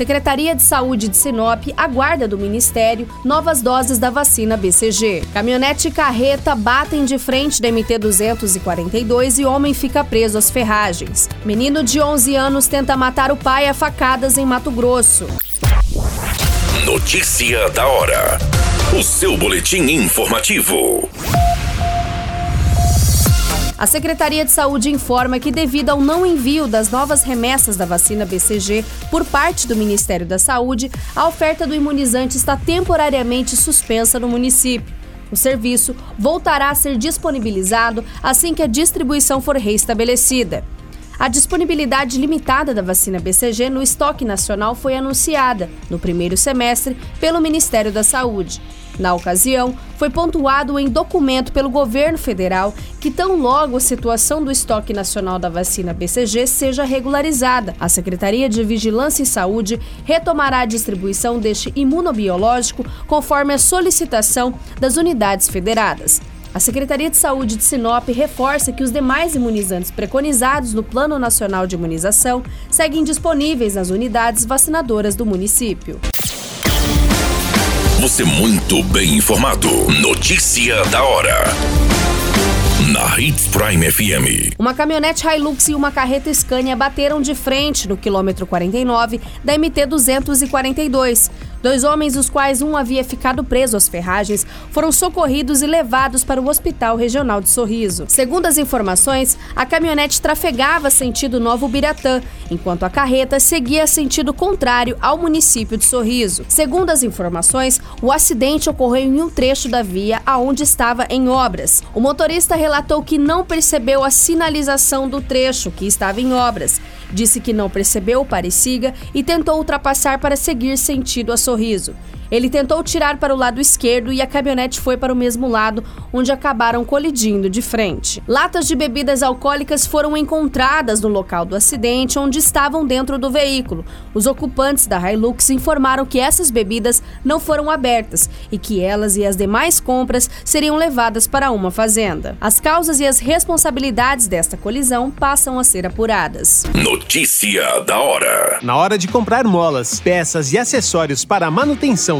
Secretaria de Saúde de Sinop aguarda do Ministério novas doses da vacina BCG. Caminhonete e carreta batem de frente da MT-242 e homem fica preso às ferragens. Menino de 11 anos tenta matar o pai a facadas em Mato Grosso. Notícia da hora. O seu boletim informativo. A Secretaria de Saúde informa que, devido ao não envio das novas remessas da vacina BCG por parte do Ministério da Saúde, a oferta do imunizante está temporariamente suspensa no município. O serviço voltará a ser disponibilizado assim que a distribuição for reestabelecida. A disponibilidade limitada da vacina BCG no estoque nacional foi anunciada, no primeiro semestre, pelo Ministério da Saúde. Na ocasião, foi pontuado em documento pelo governo federal que, tão logo a situação do estoque nacional da vacina BCG seja regularizada, a Secretaria de Vigilância em Saúde retomará a distribuição deste imunobiológico conforme a solicitação das unidades federadas. A Secretaria de Saúde de Sinop reforça que os demais imunizantes preconizados no Plano Nacional de Imunização seguem disponíveis nas unidades vacinadoras do município. Você muito bem informado. Notícia da hora. Na Hits Prime FM. Uma caminhonete Hilux e uma carreta Scania bateram de frente no quilômetro 49 da MT 242. Dois homens, os quais um havia ficado preso às ferragens, foram socorridos e levados para o Hospital Regional de Sorriso. Segundo as informações, a caminhonete trafegava sentido Novo Biratã, enquanto a carreta seguia sentido contrário ao município de Sorriso. Segundo as informações, o acidente ocorreu em um trecho da via aonde estava em obras. O motorista relatou que não percebeu a sinalização do trecho que estava em obras. Disse que não percebeu o pare-siga e tentou ultrapassar para seguir sentido a sorriso sorriso. Ele tentou tirar para o lado esquerdo e a caminhonete foi para o mesmo lado, onde acabaram colidindo de frente. Latas de bebidas alcoólicas foram encontradas no local do acidente, onde estavam dentro do veículo. Os ocupantes da Hilux informaram que essas bebidas não foram abertas e que elas e as demais compras seriam levadas para uma fazenda. As causas e as responsabilidades desta colisão passam a ser apuradas. Notícia da hora. Na hora de comprar molas, peças e acessórios para a manutenção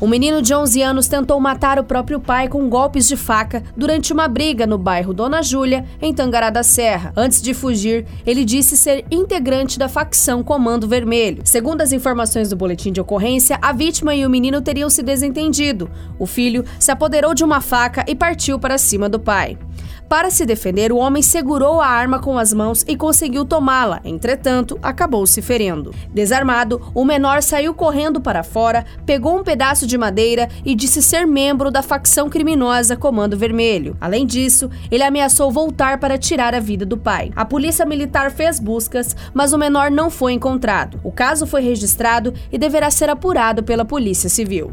Um menino de 11 anos tentou matar o próprio pai com golpes de faca durante uma briga no bairro Dona Júlia, em Tangará da Serra. Antes de fugir, ele disse ser integrante da facção Comando Vermelho. Segundo as informações do boletim de ocorrência, a vítima e o menino teriam se desentendido. O filho se apoderou de uma faca e partiu para cima do pai. Para se defender, o homem segurou a arma com as mãos e conseguiu tomá-la, entretanto, acabou se ferindo. Desarmado, o menor saiu correndo para fora, pegou um pedaço de madeira e disse ser membro da facção criminosa Comando Vermelho. Além disso, ele ameaçou voltar para tirar a vida do pai. A polícia militar fez buscas, mas o menor não foi encontrado. O caso foi registrado e deverá ser apurado pela Polícia Civil.